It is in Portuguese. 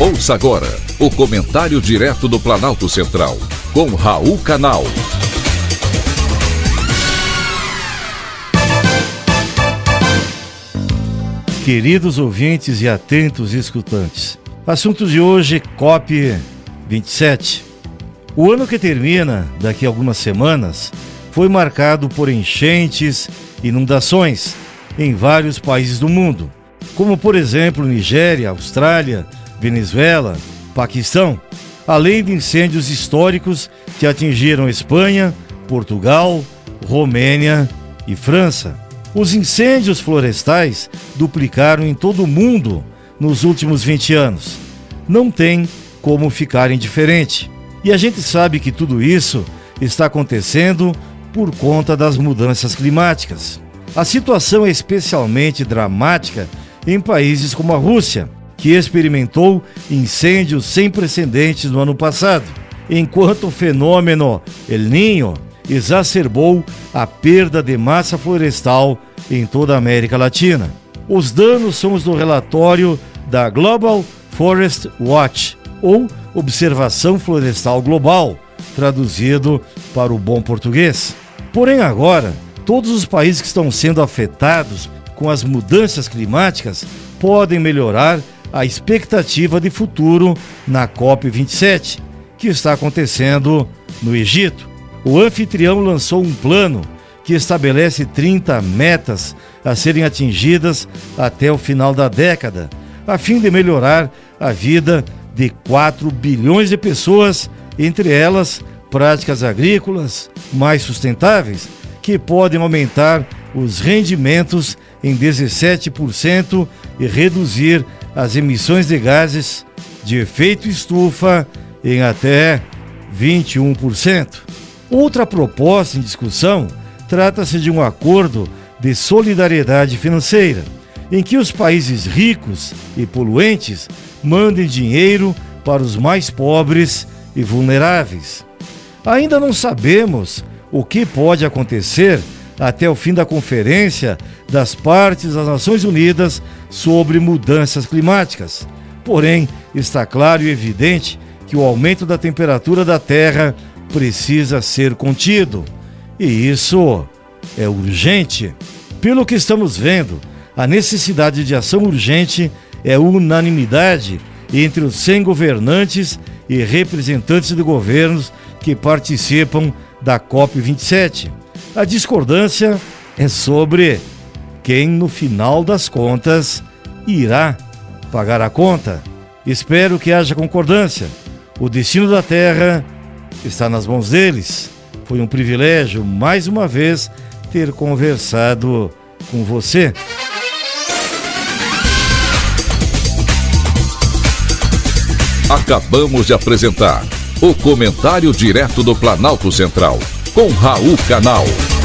Ouça agora o comentário direto do Planalto Central, com Raul Canal. Queridos ouvintes e atentos escutantes, assunto de hoje: COP 27. O ano que termina, daqui a algumas semanas, foi marcado por enchentes, inundações em vários países do mundo, como por exemplo Nigéria, Austrália, Venezuela, Paquistão, além de incêndios históricos que atingiram Espanha, Portugal, Romênia e França. Os incêndios florestais duplicaram em todo o mundo nos últimos 20 anos. Não tem como ficar indiferente. E a gente sabe que tudo isso está acontecendo por conta das mudanças climáticas. A situação é especialmente dramática em países como a Rússia, que experimentou incêndios sem precedentes no ano passado, enquanto o fenômeno El Niño exacerbou a perda de massa florestal em toda a América Latina. Os danos são os do relatório da Global Forest Watch, ou Observação Florestal Global, traduzido para o bom português. Porém, agora, todos os países que estão sendo afetados com as mudanças climáticas podem melhorar a expectativa de futuro na COP27, que está acontecendo no Egito. O anfitrião lançou um plano que estabelece 30 metas a serem atingidas até o final da década, a fim de melhorar a vida de 4 bilhões de pessoas, entre elas práticas agrícolas mais sustentáveis, que podem aumentar os rendimentos em 17% e reduzir as emissões de gases de efeito estufa em até 21%. Outra proposta em discussão trata-se de um acordo de solidariedade financeira, em que os países ricos e poluentes mandem dinheiro para os mais pobres e vulneráveis. Ainda não sabemos o que pode acontecer até o fim da conferência das partes das Nações Unidas sobre mudanças climáticas. Porém, está claro e evidente que o aumento da temperatura da Terra precisa ser contido. E isso é urgente. Pelo que estamos vendo, a necessidade de ação urgente é unanimidade entre os 100 governantes e representantes de governos que participam da COP27. A discordância é sobre quem, no final das contas, irá pagar a conta. Espero que haja concordância. O destino da Terra está nas mãos deles. Foi um privilégio, mais uma vez, ter conversado com você. Acabamos de apresentar o Comentário Direto do Planalto Central, com Raul Canal.